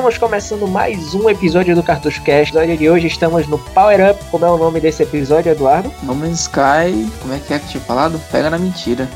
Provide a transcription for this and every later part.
Estamos começando mais um episódio do Cartucho Cast. No episódio de hoje estamos no Power Up. Como é o nome desse episódio, Eduardo? No Man's Sky, como é que é que tinha falado? Pega na mentira.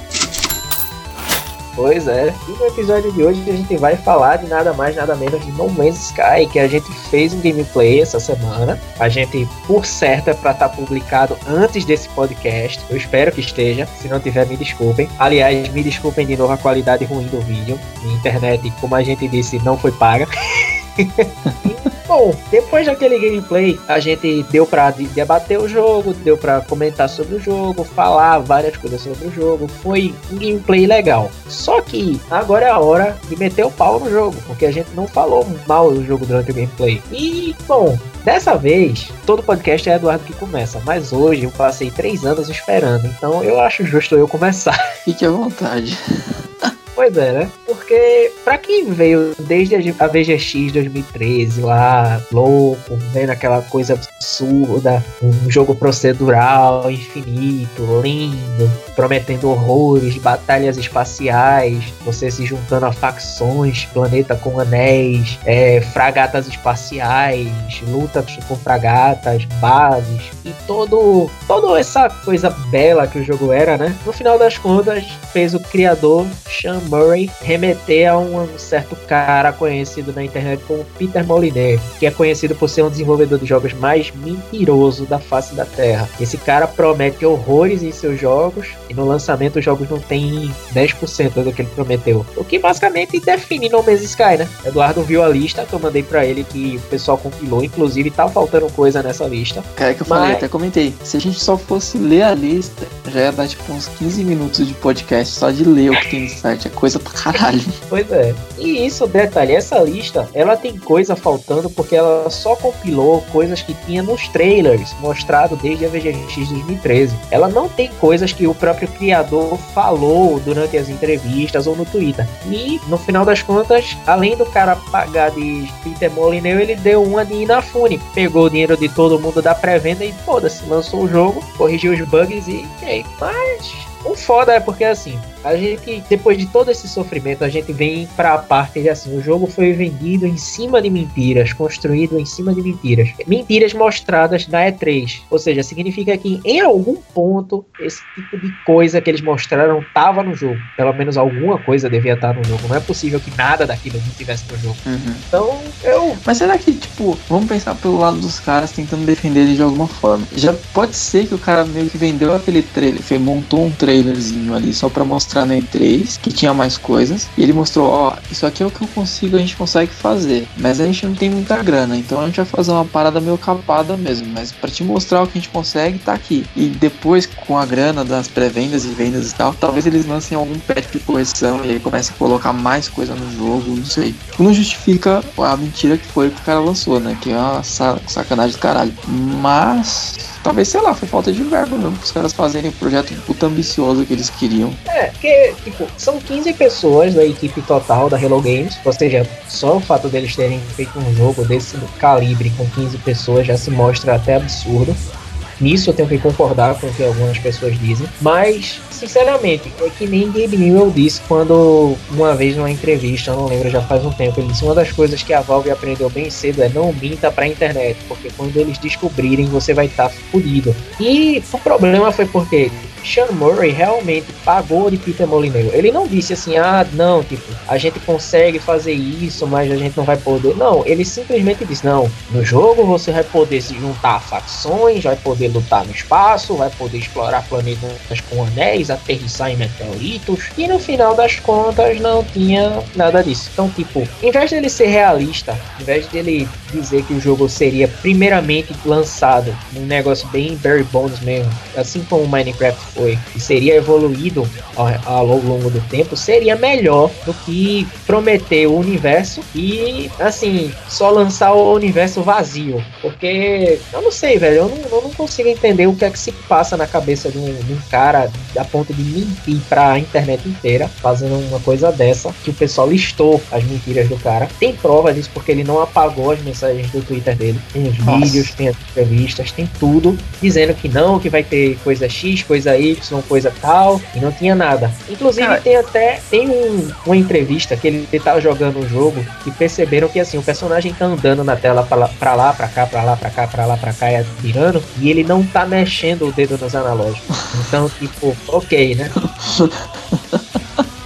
Pois é. E no episódio de hoje a gente vai falar de nada mais, nada menos de No Man's Sky, que a gente fez um gameplay essa semana. A gente, por certo, é pra estar tá publicado antes desse podcast. Eu espero que esteja. Se não tiver, me desculpem. Aliás, me desculpem de novo a qualidade ruim do vídeo. Minha internet, como a gente disse, não foi paga. Bom, depois daquele gameplay, a gente deu pra debater o jogo, deu pra comentar sobre o jogo, falar várias coisas sobre o jogo. Foi um gameplay legal. Só que agora é a hora de meter o pau no jogo, porque a gente não falou mal do jogo durante o gameplay. E, bom, dessa vez, todo podcast é Eduardo que começa, mas hoje eu passei três anos esperando, então eu acho justo eu começar. Fique à vontade. Pois é, né? Porque pra quem veio desde a VGX 2013 lá, louco, vendo aquela coisa absurda, um jogo procedural, infinito, lindo, prometendo horrores, batalhas espaciais, você se juntando a facções, planeta com anéis, é, fragatas espaciais, luta com fragatas, bases e todo, toda essa coisa bela que o jogo era, né? No final das contas, fez o criador Sean Murray remeter a um certo cara conhecido na internet como Peter Molyneux, que é conhecido por ser um desenvolvedor de jogos mais mentiroso da face da Terra. Esse cara promete horrores em seus jogos e no lançamento os jogos não tem 10% do que ele prometeu. O que basicamente define No Man's Sky, né? Eduardo viu a lista que eu mandei para ele que o pessoal compilou, inclusive tá faltando coisa nessa lista. Cara, é que eu Mas... falei, até comentei. Se a gente só fosse ler a lista, já ia dar tipo uns 15 minutos de podcast só de ler o que tem no site. Coisa pra caralho. Pois é. E isso, detalhe, essa lista, ela tem coisa faltando porque ela só compilou coisas que tinha nos trailers mostrado desde a VGX 2013. Ela não tem coisas que o próprio criador falou durante as entrevistas ou no Twitter. E, no final das contas, além do cara pagar de Peter Molyneux, ele deu uma de Inafune. Pegou o dinheiro de todo mundo da pré-venda e, foda-se, lançou o jogo, corrigiu os bugs e, e aí, mas o foda é porque assim, a gente, depois de todo esse sofrimento, a gente vem para a parte de assim, o jogo foi vendido em cima de mentiras, construído em cima de mentiras. Mentiras mostradas na E3. Ou seja, significa que em algum ponto esse tipo de coisa que eles mostraram tava no jogo. Pelo menos alguma coisa devia estar no jogo. Não é possível que nada daquilo não tivesse no jogo. Uhum. Então, eu. Mas será que, tipo, vamos pensar pelo lado dos caras tentando defender ele de alguma forma? Já pode ser que o cara meio que vendeu aquele trailer, montou um trailerzinho ali só pra mostrar na E3 que tinha mais coisas. E ele mostrou, ó, isso aqui é o que eu consigo, a gente consegue fazer. Mas a gente não tem muita grana, então a gente vai fazer uma parada meio capada mesmo. Mas para te mostrar o que a gente consegue, tá aqui. E depois, com a grana das pré-vendas e vendas e tal, talvez eles lancem algum patch de correção e aí comecem a colocar mais coisa no jogo, não sei. Não justifica a mentira que foi que o cara lançou, né? Que é uma sacanagem do caralho. Mas Talvez, sei lá, foi falta de verbo mesmo, os caras fazerem o projeto puta ambicioso que eles queriam. É, porque, tipo, são 15 pessoas da equipe total da Hello Games, ou seja, só o fato deles terem feito um jogo desse calibre com 15 pessoas já se mostra até absurdo. Nisso eu tenho que concordar com o que algumas pessoas dizem. Mas, sinceramente, é que nem Gabe Newell disse quando, uma vez numa entrevista, eu não lembro, já faz um tempo, ele disse: Uma das coisas que a Valve aprendeu bem cedo é não minta pra internet, porque quando eles descobrirem, você vai estar tá fodido. E o problema foi porque Sean Murray realmente pagou de Peter Molyneux. Ele não disse assim, ah, não, tipo, a gente consegue fazer isso, mas a gente não vai poder. Não, ele simplesmente disse, não, no jogo você vai poder se juntar a facções, vai poder lutar no espaço, vai poder explorar planetas com anéis, aterrissar em meteoritos, e no final das contas não tinha nada disso. Então, tipo, em vez dele ser realista, em vez dele dizer que o jogo seria primeiramente lançado num negócio bem bare bones mesmo, assim como o Minecraft foi e seria evoluído ao, ao, longo do tempo, seria melhor do que prometer o universo e, assim, só lançar o universo vazio. Porque eu não sei, velho, eu não, eu não consigo entender o que é que se passa na cabeça de um, de um cara a ponto de mentir pra internet inteira, fazendo uma coisa dessa, que o pessoal listou as mentiras do cara. Tem prova disso porque ele não apagou as mensagens do Twitter dele. Tem os Nossa. vídeos, tem as entrevistas, tem tudo, dizendo que não, que vai ter coisa X, coisa Y coisa tal, e não tinha nada. Inclusive Cara, tem até tem um, uma entrevista que ele, ele tava jogando um jogo e perceberam que assim, o personagem tá andando na tela pra lá, pra lá, pra cá, pra lá, pra cá, pra lá, pra cá, e atirando, e ele não tá mexendo o dedo nos analógicos. Então, tipo, ok, né?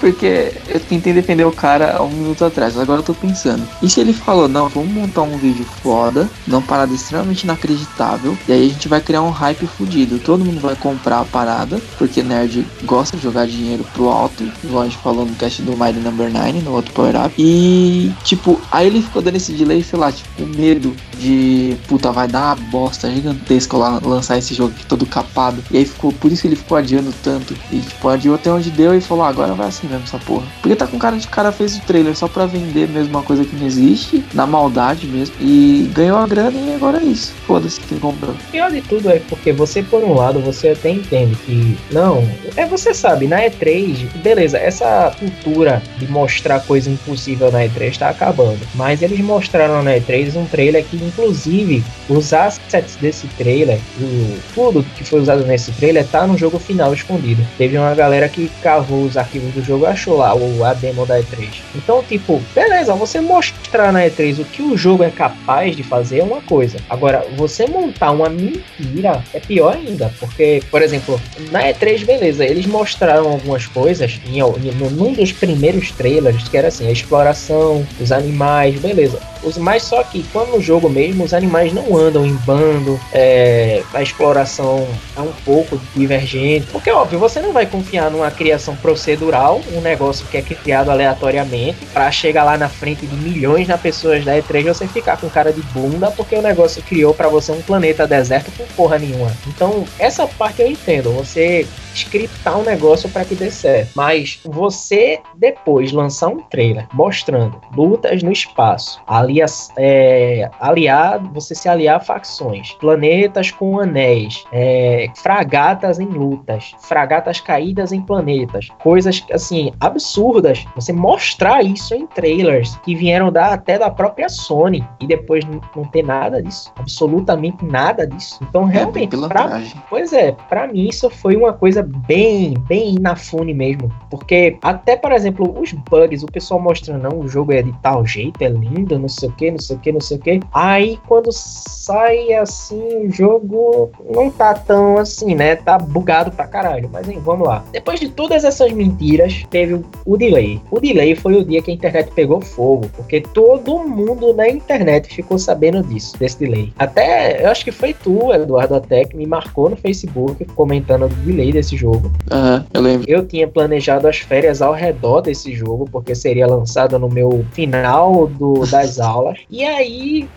Porque eu tentei defender o cara há um minuto atrás, agora eu tô pensando. E se ele falou, não, vamos montar um vídeo foda, numa parada extremamente inacreditável, e aí a gente vai criar um hype fudido. Todo mundo vai comprar a parada, porque nerd gosta de jogar dinheiro pro alto, igual a gente falou no cast do Mighty Number 9, no outro Power Up. E, tipo, aí ele ficou dando esse delay, sei lá, tipo, medo de, puta, vai dar uma bosta gigantesca lá lançar esse jogo aqui todo capado. E aí ficou, por isso que ele ficou adiando tanto. E, tipo, adiou até onde deu e falou, ah, agora vai assim mesmo essa porra. Porque tá com cara de cara fez o trailer só pra vender mesmo uma coisa que não existe, na maldade mesmo. E ganhou a grana e agora é isso. Foda-se quem comprou. Pior de tudo é porque você, por um lado, você até entende que. Não, é você sabe, na E3, beleza, essa cultura de mostrar coisa impossível na E3 tá acabando. Mas eles mostraram na E3 um trailer que, inclusive, os assets desse trailer, o, tudo que foi usado nesse trailer, tá no jogo final escondido. Teve uma galera que cavou os arquivos do jogo achou lá o, a demo da E3. Então, tipo, beleza, você mostrar na E3 o que o jogo é capaz de fazer é uma coisa. Agora, você montar uma mentira é pior ainda, porque, por exemplo, na E3, beleza, eles mostraram algumas coisas em, em, dos primeiros trailers, que era assim, a exploração, os animais, beleza. Os, mas só que quando no jogo mesmo os animais não andam em bando, é, a exploração é um pouco divergente. Porque, óbvio, você não vai confiar numa criação procedural, um negócio que é criado aleatoriamente, para chegar lá na frente de milhões de pessoas da E3 você ficar com cara de bunda, porque o negócio criou para você um planeta deserto com porra nenhuma. Então, essa parte eu entendo. Você scriptar um negócio para que dê certo. Mas você depois lançar um trailer mostrando lutas no espaço, alia, é, aliar, você se aliar a facções, planetas com anéis, é, fragatas em lutas, fragatas caídas em planetas, coisas assim absurdas. Você mostrar isso em trailers que vieram da, até da própria Sony e depois não, não ter nada disso, absolutamente nada disso. Então é, realmente, é, pra, pois é, para mim isso foi uma coisa bem, bem inafune mesmo. Porque até, por exemplo, os bugs, o pessoal mostrando, não, o jogo é de tal jeito, é lindo, não sei o que, não sei o que, não sei o que. Aí quando sai assim, o jogo não tá tão assim, né? Tá bugado pra caralho. Mas hein, vamos lá. Depois de todas essas mentiras, teve o delay. O delay foi o dia que a internet pegou fogo. Porque todo mundo na internet ficou sabendo disso, desse delay. Até, eu acho que foi tu, Eduardo até, que me marcou no Facebook comentando o delay desse jogo. Uhum, eu lembro. Eu tinha planejado as férias ao redor desse jogo, porque seria lançado no meu final do, das aulas. E aí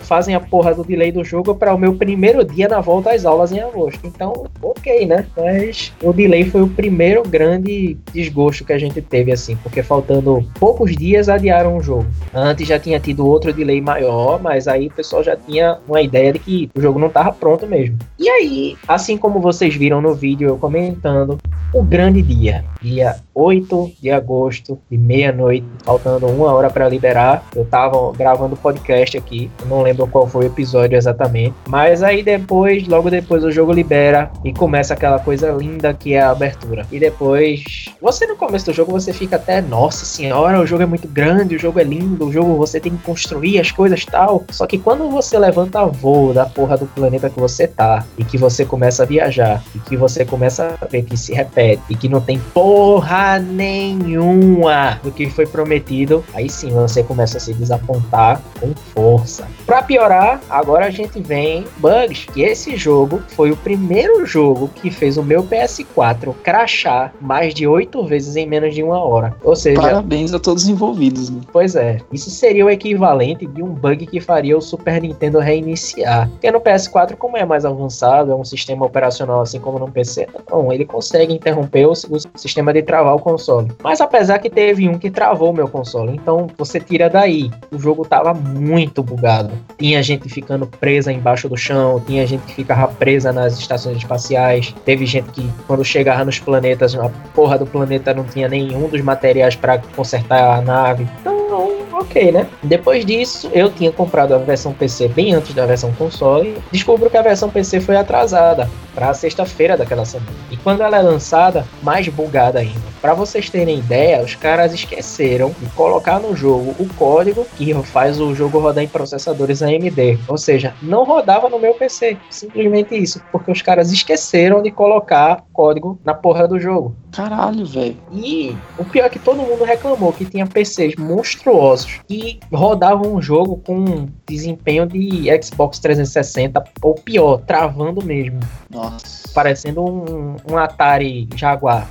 fazem a porra do delay do jogo para o meu primeiro dia na volta às aulas em agosto. Então, ok, né? Mas o delay foi o primeiro grande desgosto que a gente teve, assim, porque faltando poucos dias adiaram o jogo. Antes já tinha tido outro delay maior, mas aí o pessoal já tinha uma ideia de que o jogo não estava pronto mesmo. E aí, assim como vocês viram no vídeo eu comentando, o grande dia, dia 8 de agosto, de meia-noite, faltando uma hora para liberar. Eu tava gravando podcast aqui, não lembro qual foi o episódio exatamente, mas aí depois, logo depois o jogo libera e começa aquela coisa linda que é a abertura. E depois, você no começo do jogo você fica até, nossa senhora, o jogo é muito grande, o jogo é lindo, o jogo você tem que construir as coisas tal. Só que quando você levanta voo da porra do planeta que você tá e que você começa a viajar e que você começa a ver que se repete e que não tem porra nenhuma do que foi prometido, aí sim você começa a se desapontar com força. Para piorar, agora a gente vem bugs, que esse jogo foi o primeiro jogo que fez o meu PS4 crashar mais de oito vezes em menos de uma hora. Ou seja, parabéns a todos os envolvidos. Né? Pois é, isso seria o equivalente de um bug que faria o Super Nintendo reiniciar. Porque no PS4, como é mais avançado, é um sistema operacional assim como no PC, não, ele consegue interromper o, o sistema de travar o console. Mas apesar que teve um que travou o meu console, então você tira daí. O jogo tava muito bugado. Tinha gente ficando presa embaixo do chão, tinha gente que ficava presa nas estações espaciais, teve gente que quando chegava nos planetas, a porra do planeta não tinha nenhum dos materiais para consertar a nave. Então Ok, né? Depois disso, eu tinha comprado a versão PC bem antes da versão console. Descubro que a versão PC foi atrasada para sexta-feira daquela semana. E quando ela é lançada, mais bugada ainda. Para vocês terem ideia, os caras esqueceram de colocar no jogo o código que faz o jogo rodar em processadores AMD. Ou seja, não rodava no meu PC. Simplesmente isso, porque os caras esqueceram de colocar código na porra do jogo. Caralho, velho. E o pior é que todo mundo reclamou que tinha PCs monstruosos que rodavam um jogo com desempenho de Xbox 360 ou pior, travando mesmo. Nossa. Parecendo um, um Atari Jaguar.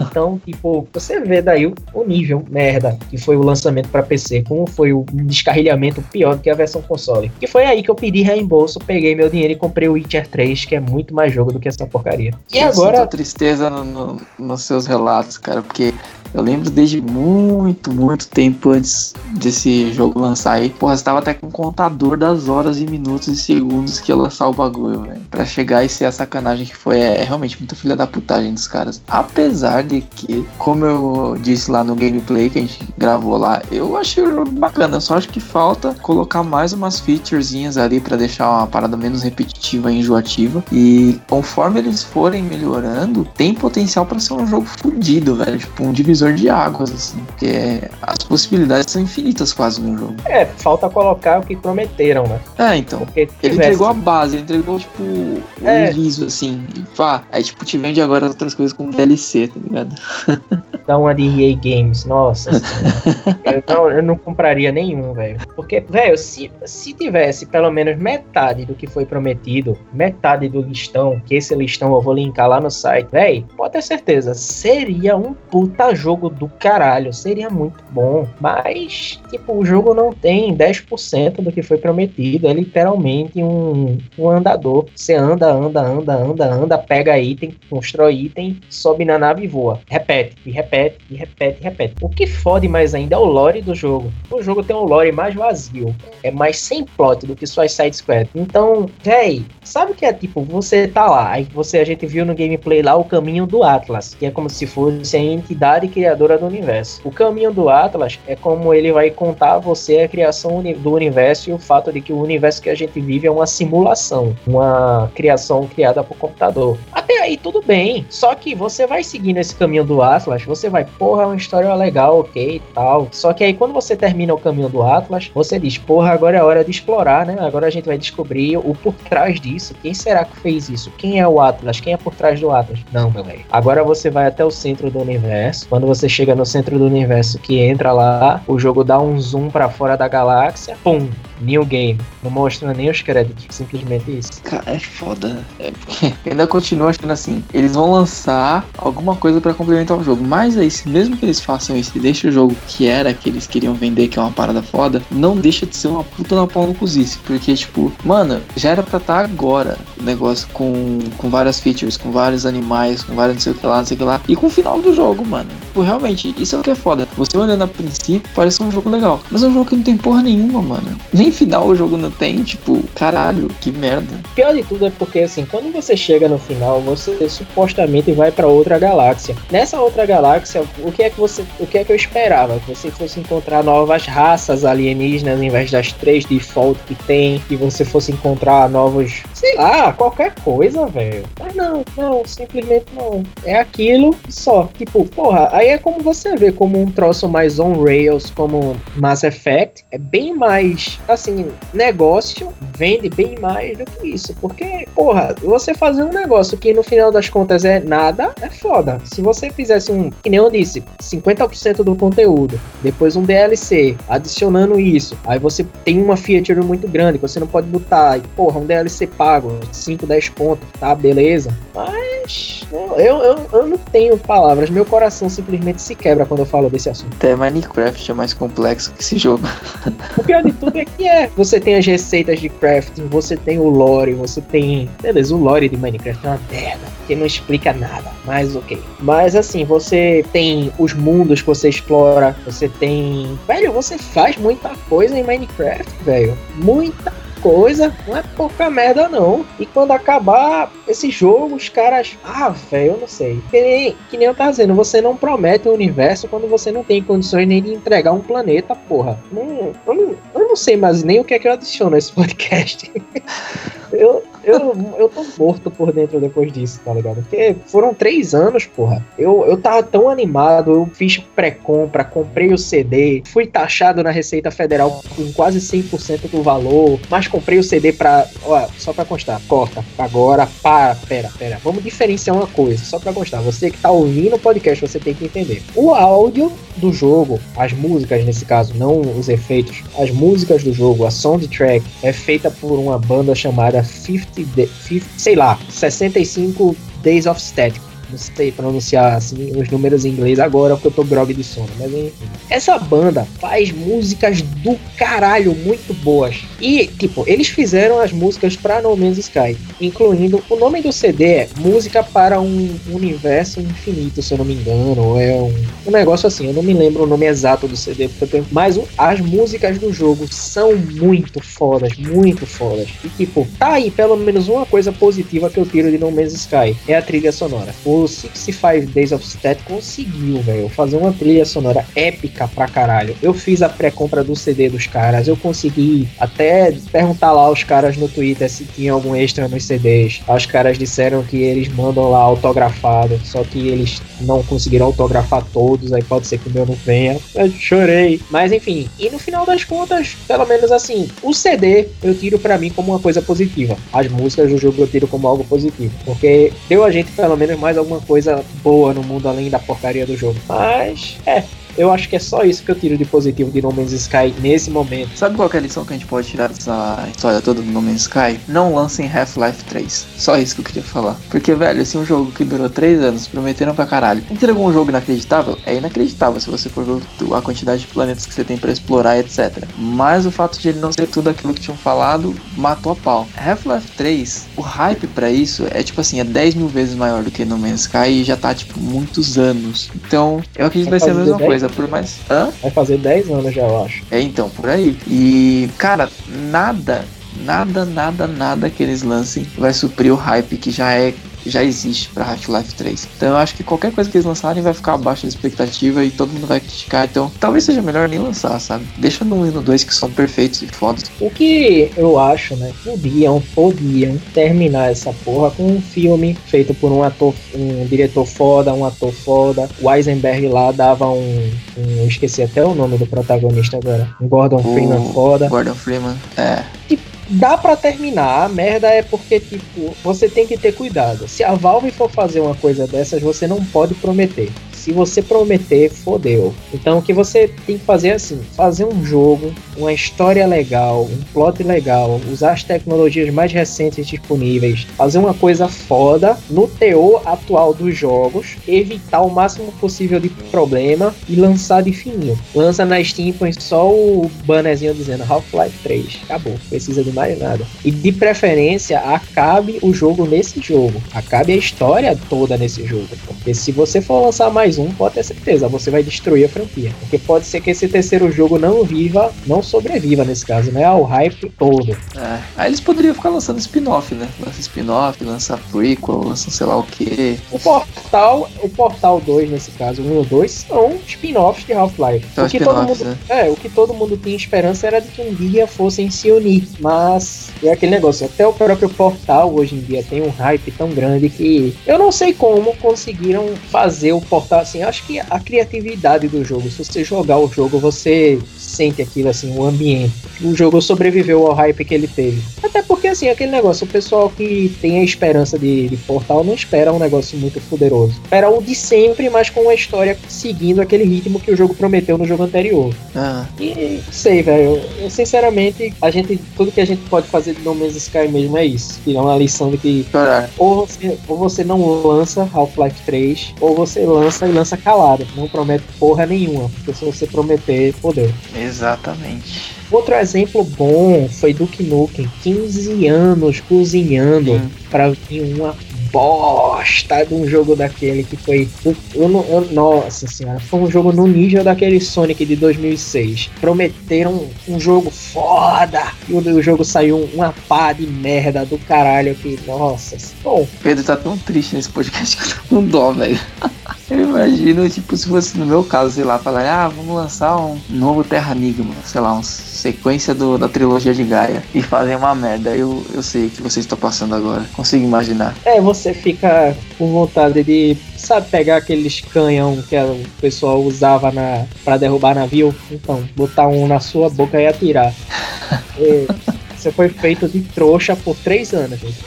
Então, tipo, você vê daí o, o nível merda que foi o lançamento para PC, como foi o descarrilhamento pior do que a versão console. Que foi aí que eu pedi reembolso, peguei meu dinheiro e comprei o Witcher 3, que é muito mais jogo do que essa porcaria. E Eu agora. tristeza no- no- nos seus relatos, cara, porque eu lembro desde muito, muito tempo antes desse jogo lançar aí. Porra, você tava até com um contador das horas e minutos e segundos que ia lançar o bagulho, velho. Pra chegar e ser a sacanagem que foi. É, é realmente muito filha da putagem dos caras. Apesar de que, como eu disse lá no gameplay que a gente gravou lá, eu achei o jogo bacana. Só acho que falta colocar mais umas featurezinhas ali pra deixar uma parada menos repetitiva e enjoativa. E conforme eles forem melhorando, tem potencial pra ser um jogo fodido, velho. Tipo, um divisor de águas, assim. Porque as possibilidades são infinitas quase no jogo. É, falta colocar o que prometeram, né? É, então. Porque Ele entregou a base, ele entregou, tipo, o É. liso, assim. E pá, aí, tipo, te vende agora outras coisas como DLC, tá ligado? Dá uma de EA Games, nossa. eu, não, eu não compraria nenhum, velho. Porque, velho, se, se tivesse pelo menos metade do que foi prometido, metade do listão, que esse listão eu vou linkar lá no site, velho, pode ter certeza, seria um puta jogo do caralho, seria muito bom. Mas, tipo, o jogo não tem 10% do que foi prometido, é literalmente um, um andador. Você anda, anda, anda, anda, anda, pega item, constrói item, sobe na nave e voa. Repete, e repete, repete, e repete. O que fode mais ainda é o lore do jogo. O jogo tem um lore mais vazio, é mais sem plot do que suas side squad. Então, véi, sabe o que é tipo, você tá lá, aí você a gente viu no gameplay lá o caminho do Atlas, que é como se fosse a entidade criadora do universo. O caminho do Atlas é como ele vai contar a você a criação do universo e o fato de que o universo que a gente vive é uma simulação, uma criação criada por computador. Até aí tudo bem, só que você vai seguindo esse caminho do Atlas, você vai, porra, é uma história legal, ok e tal. Só que aí quando você termina o caminho do Atlas, você diz, porra, agora é hora de explorar, né? Agora a gente vai descobrir o por trás disso. Quem será que fez isso? Quem é o Atlas? Quem é por trás do Atlas? Não, velho. Agora você vai até o centro do universo. Quando você chega no centro do universo que entra lá, o jogo dá um zoom pra fora da galáxia, pum, new game. Não mostra nem os créditos, simplesmente isso. Cara, é foda. É, ainda continuo achando assim. Eles vão lançar alguma coisa pra complementar o jogo. Mas aí, se mesmo que eles façam isso e deixem o jogo que era que eles queriam vender, que é uma parada foda, não deixa de ser uma puta na pau no cozice. Porque, tipo, mano, já era pra estar agora o negócio com, com várias features, com vários animais, com vários não sei o que lá, não sei o que lá. E com o final do jogo, mano. Tipo, realmente, isso é o que é foda. Você olhando a princípio, parece um jogo legal. Mas é um jogo que não tem porra nenhuma, mano. Nem final o jogo não tem, tipo, caralho, que merda. Pior de tudo é porque, assim, quando você chega no final, você supostamente vai pra outra galáxia. Nessa outra galáxia, o que é que você, o que é que eu esperava? Que você fosse encontrar novas raças alienígenas ao invés das três default que tem, que você fosse encontrar novos, sei lá, qualquer coisa, velho. Mas não, não, simplesmente não. É aquilo só. Tipo, porra, aí é como você vê como um troço mais on rails, como Mass Effect, é bem mais, assim, negócio vende bem mais do que isso. Porque, porra, você fazer um negócio que no final das contas é nada, é foda. Se você fizesse um, que nem eu disse, 50% do conteúdo, depois um DLC, adicionando isso, aí você tem uma feature muito grande que você não pode botar, e, porra, um DLC pago, 5, 10 pontos, tá, beleza. Mas eu, eu, eu não tenho palavras, meu coração simplesmente se quebra quando eu falo desse assunto. Até Minecraft é mais complexo que esse jogo. O pior de tudo é que é. Você tem as receitas de crafting, você tem o lore, você tem. Beleza, o lore de Minecraft é uma merda, que não explica nada, mas ok. Mas assim, você tem os mundos que você explora, você tem. Velho, você faz muita coisa em Minecraft, velho. Muita coisa, não é pouca merda não. E quando acabar esse jogo, os caras, ah, velho, eu não sei. Que nem, que nem eu tava dizendo, você não promete o universo quando você não tem condições nem de entregar um planeta, porra. Não, eu, não, eu não sei mais nem o que é que eu adiciono nesse podcast. eu, eu, eu tô morto por dentro depois disso, tá ligado? Porque foram três anos, porra. Eu, eu tava tão animado, eu fiz pré-compra, comprei o CD, fui taxado na Receita Federal com quase 100% do valor, mas comprei o CD pra. Ó, só pra constar, corta. Agora, para, pera, pera. Vamos diferenciar uma coisa, só pra constar. Você que tá ouvindo o podcast, você tem que entender. O áudio do jogo, as músicas nesse caso, não os efeitos, as músicas do jogo, a soundtrack, é feita por uma banda chamada 50 50, 50 sei lá, 65 Days of Static não sei pronunciar assim os números em inglês agora porque eu tô grog de sono, mas enfim. Essa banda faz músicas do caralho muito boas. E, tipo, eles fizeram as músicas para No Man's Sky, incluindo o nome do CD é Música para um Universo Infinito, se eu não me engano, é um, um negócio assim, eu não me lembro o nome exato do CD, tenho, mas as músicas do jogo são muito fodas, muito fodas. E tipo, tá aí pelo menos uma coisa positiva que eu tiro de No Man's Sky, é a trilha sonora. O o 65 Days of Stat conseguiu, velho, fazer uma trilha sonora épica pra caralho. Eu fiz a pré-compra do CD dos caras, eu consegui até perguntar lá aos caras no Twitter se tinha algum extra nos CDs. Os caras disseram que eles mandam lá autografado, só que eles não conseguiram autografar todos, aí pode ser que o meu não venha. Eu chorei. Mas enfim, e no final das contas, pelo menos assim, o CD eu tiro para mim como uma coisa positiva. As músicas do jogo eu tiro como algo positivo, porque deu a gente pelo menos mais algum alguma coisa boa no mundo além da porcaria do jogo. Mas, é, eu acho que é só isso que eu tiro de positivo de No Man's Sky nesse momento. Sabe qual é a lição que a gente pode tirar dessa história toda do No Man's Sky? Não lancem Half-Life 3. Só isso que eu queria falar. Porque, velho, esse é um jogo que durou 3 anos, prometeram pra caralho. Entregou um jogo inacreditável? É inacreditável se você for ver a quantidade de planetas que você tem para explorar, etc. Mas o fato de ele não ser tudo aquilo que tinham falado matou a pau. Half-Life 3, o hype para isso é tipo assim, é 10 mil vezes maior do que No Man's Sky e já tá tipo muitos anos. Então, eu acredito que vai ser a mesma coisa, por mais. Hã? Vai fazer 10 anos já, eu acho. É, então, por aí. E, cara, nada, nada, nada, nada que eles lancem vai suprir o hype que já é já existe para Half-Life 3. Então eu acho que qualquer coisa que eles lançarem vai ficar abaixo da expectativa e todo mundo vai criticar. Então talvez seja melhor nem lançar, sabe? Deixa no 1 e no 2 que são perfeitos e fodas. O que eu acho, né? Podiam, podiam terminar essa porra com um filme feito por um ator, um diretor foda, um ator foda. O Eisenberg lá dava um, um eu esqueci até o nome do protagonista agora. Um Gordon Freeman foda. Gordon Freeman, é. Dá para terminar. A merda é porque, tipo, você tem que ter cuidado. Se a Valve for fazer uma coisa dessas, você não pode prometer se você prometer, fodeu. Então o que você tem que fazer é assim: fazer um jogo, uma história legal, um plot legal, usar as tecnologias mais recentes disponíveis, fazer uma coisa foda no teor atual dos jogos, evitar o máximo possível de problema e lançar de fininho. Lança na Steam, põe só o bannerzinho dizendo Half-Life 3. Acabou, precisa de mais nada. E de preferência, acabe o jogo nesse jogo. Acabe a história toda nesse jogo. Porque se você for lançar mais mais um, pode ter certeza, você vai destruir a franquia. Porque pode ser que esse terceiro jogo não viva, não sobreviva nesse caso, né? Ao hype todo. É. Aí eles poderiam ficar lançando spin-off, né? Lança spin-off, lança prequel, lança sei lá o que. O Portal, o Portal 2, nesse caso, 1 e 2, são spin-offs de Half-Life. O que todo mundo. Né? É, o que todo mundo tinha esperança era de que um dia fossem se unir. Mas é aquele negócio, até o próprio Portal hoje em dia tem um hype tão grande que eu não sei como conseguiram fazer o Portal assim, acho que a criatividade do jogo, se você jogar o jogo, você sente aquilo assim, o ambiente. O jogo sobreviveu ao hype que ele teve. Até porque assim, aquele negócio, o pessoal que tem a esperança de, de Portal não espera um negócio muito poderoso. Espera o de sempre, mas com uma história seguindo aquele ritmo que o jogo prometeu no jogo anterior. Ah. E sei, velho, sinceramente, a gente tudo que a gente pode fazer de No Man's Sky mesmo é isso. Tirar uma lição de que ou você, ou você não lança Half-Life 3, ou você lança e lança calado. Não promete porra nenhuma. Porque se você prometer, fodeu. Exatamente. Outro exemplo bom foi Duke Nukem, 15 anos cozinhando para vir uma bosta de um jogo daquele que foi. Eu, eu, eu, nossa senhora, foi um jogo no nível daquele Sonic de 2006. Prometeram um jogo foda e o, jogo saiu uma pá de merda do caralho que, nossa. Bom. Pedro tá tão triste nesse podcast que eu tô com dó, velho. Eu imagino, tipo, se fosse no meu caso, sei lá, falar, ah, vamos lançar um novo Terra Enigma, sei lá, uma sequência do, da trilogia de Gaia e fazer uma merda. Eu, eu sei o que vocês estão passando agora. Consigo imaginar. É, você fica com vontade de, sabe, pegar aqueles canhão que o pessoal usava na, pra derrubar navio? Então, botar um na sua boca e atirar. e, você foi feito de trouxa por três anos, gente.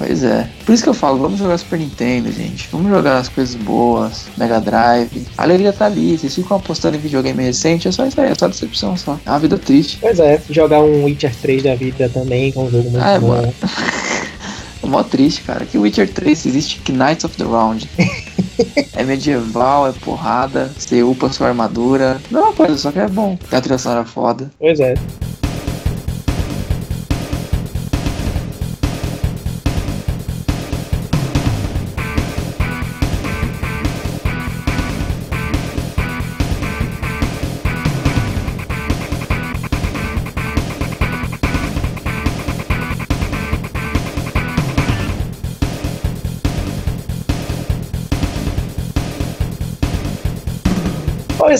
Pois é. Por isso que eu falo, vamos jogar Super Nintendo, gente. Vamos jogar as coisas boas, Mega Drive. A alegria tá ali. Vocês ficam apostando em videogame recente, é só isso aí, é só decepção só. É uma vida triste. Pois é, jogar um Witcher 3 da vida também, com um jogo muito ah, é, bom. Mano. é mó triste, cara. Que Witcher 3 existe Knights of the Round. é medieval, é porrada, você upa sua armadura. Não é uma coisa, só que é bom. A trilha sonora foda. Pois é.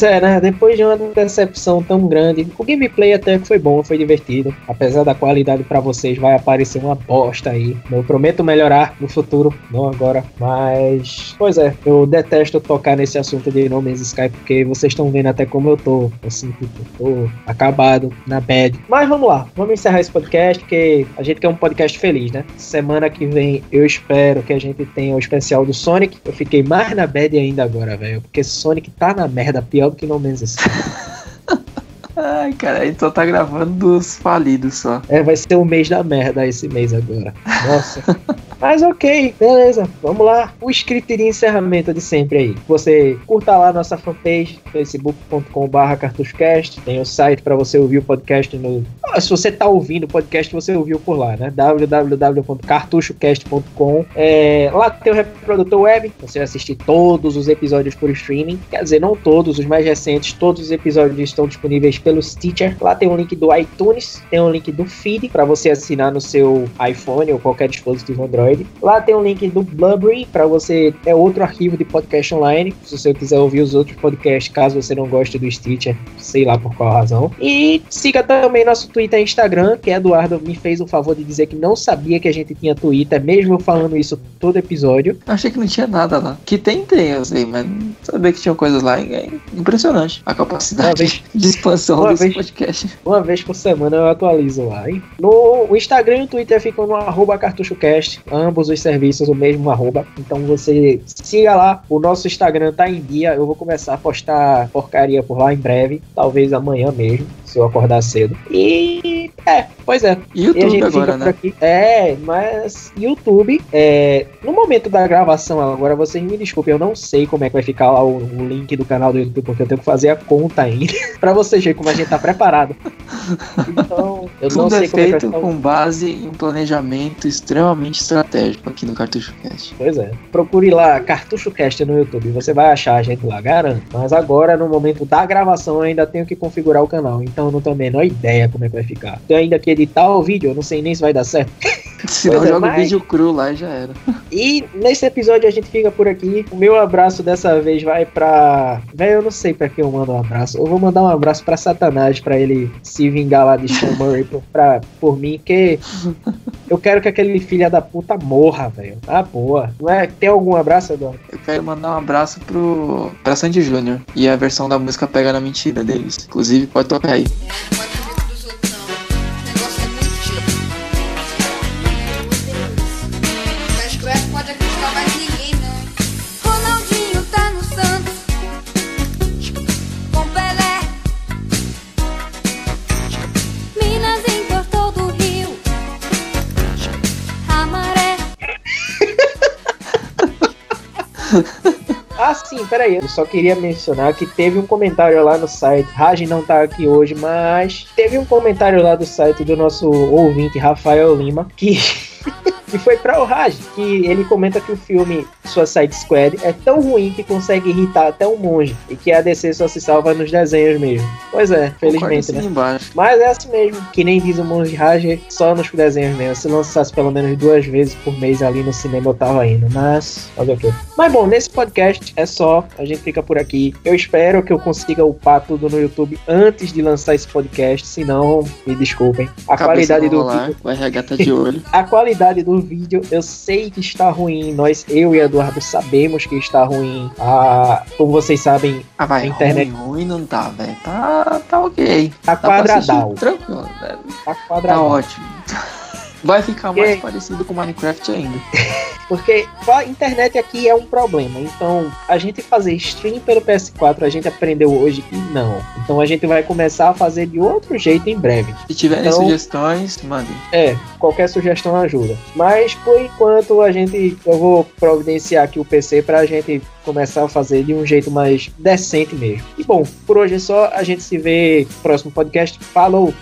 Pois é, né? Depois de uma decepção tão grande, o gameplay até que foi bom, foi divertido. Apesar da qualidade para vocês, vai aparecer uma bosta aí. Eu prometo melhorar no futuro, não agora. Mas, pois é, eu detesto tocar nesse assunto de No Man's Sky, porque vocês estão vendo até como eu tô. Assim, tipo, tô acabado, na bad. Mas vamos lá, vamos encerrar esse podcast, porque a gente quer um podcast feliz, né? Semana que vem eu espero que a gente tenha o especial do Sonic. Eu fiquei mais na bad ainda agora, velho, porque Sonic tá na merda pior do que No Man's Sky. Ai, cara, só tá gravando dos falidos só. É, vai ser o mês da merda esse mês agora. Nossa. Mas ok, beleza. Vamos lá. O script de encerramento de sempre aí. Você curta lá nossa fanpage, facebook.com.br cartuchocast. Tem o site para você ouvir o podcast no. Ah, se você tá ouvindo o podcast, você ouviu por lá, né? www.cartuchocast.com. É, lá tem o reprodutor web. Você vai assistir todos os episódios por streaming. Quer dizer, não todos, os mais recentes. Todos os episódios estão disponíveis pelo Stitcher. Lá tem um link do iTunes, tem um link do feed para você assinar no seu iPhone ou qualquer dispositivo Android. Android. Lá tem um link do Blubrry para você é outro arquivo de podcast online, se você quiser ouvir os outros podcasts, caso você não goste do Stitcher, sei lá por qual razão. E siga também nosso Twitter e Instagram, que Eduardo me fez o favor de dizer que não sabia que a gente tinha Twitter, mesmo eu falando isso todo episódio. Achei que não tinha nada lá. Que tem, tem, eu sei, mas saber que tinha coisas lá é impressionante. A capacidade vez, de expansão desse vez, podcast. Uma vez por semana eu atualizo lá, hein? No o Instagram e o Twitter ficam no arroba cartuchocast ambos os serviços o mesmo arroba. Então você siga lá. O nosso Instagram tá em dia. Eu vou começar a postar porcaria por lá em breve. Talvez amanhã mesmo, se eu acordar cedo. E é, pois é. YouTube agora, né? Aqui. É, mas YouTube, é, no momento da gravação agora, vocês me desculpem, eu não sei como é que vai ficar lá o, o link do canal do YouTube, porque eu tenho que fazer a conta ainda. pra vocês verem como a gente tá preparado. Então, eu Tudo não sei é como feito é que com base em planejamento extremamente estratégico aqui no Cartucho Cast. Pois é. Procure lá Cartucho Cast no YouTube, você vai achar a gente lá, garanto. Mas agora, no momento da gravação, eu ainda tenho que configurar o canal, então eu não tenho a menor ideia como é que vai ficar. Tenho ainda que editar o vídeo, eu não sei nem se vai dar certo. Se não, é, joga o vídeo cru lá e já era. E nesse episódio a gente fica por aqui. O meu abraço dessa vez vai pra. Velho, eu não sei pra quem eu mando um abraço. Eu vou mandar um abraço pra Satanás, pra ele se vingar lá de Sean Murray por, pra, por mim, que eu quero que aquele filho da puta morra, velho. Ah, boa. Não é? Tem algum abraço, Eduardo? Eu quero mandar um abraço pro. pra Sandy Júnior. E a versão da música Pega na Mentira deles. Inclusive, pode tocar aí. Ah, sim, peraí. Eu só queria mencionar que teve um comentário lá no site. Raj não tá aqui hoje, mas teve um comentário lá do site do nosso ouvinte, Rafael Lima, que. que foi pra o Raj, que ele comenta que o filme Suicide Squad é tão ruim que consegue irritar até um monge, e que a DC só se salva nos desenhos mesmo. Pois é, felizmente, né? Embaixo. Mas é assim mesmo, que nem diz o monge Raj, só nos desenhos mesmo. Se lançasse pelo menos duas vezes por mês ali no cinema eu tava indo, mas fazer o quê? Mas bom, nesse podcast é só, a gente fica por aqui. Eu espero que eu consiga upar tudo no YouTube antes de lançar esse podcast, senão, me desculpem. A qualidade do rolar, vídeo, vai regata de olho. a qualidade do vídeo, eu sei que está ruim. Nós, eu e Eduardo, sabemos que está ruim. Ah, como vocês sabem, Ah, vai, A internet- ruim, ruim não tá, velho. Tá, tá ok. tá quadradal. Tranquilo, velho. Tá Tá quadradal. ótimo. Vai ficar mais E- parecido com Minecraft ainda. Porque a internet aqui é um problema. Então, a gente fazer stream pelo PS4, a gente aprendeu hoje que não. Então, a gente vai começar a fazer de outro jeito em breve. Se tiverem Então- sugestões, mandem. É, qualquer sugestão ajuda. Mas, por enquanto, a gente. Eu vou providenciar aqui o PC pra gente começar a fazer de um jeito mais decente mesmo. E bom, por hoje é só. A gente se vê no próximo podcast. Falou!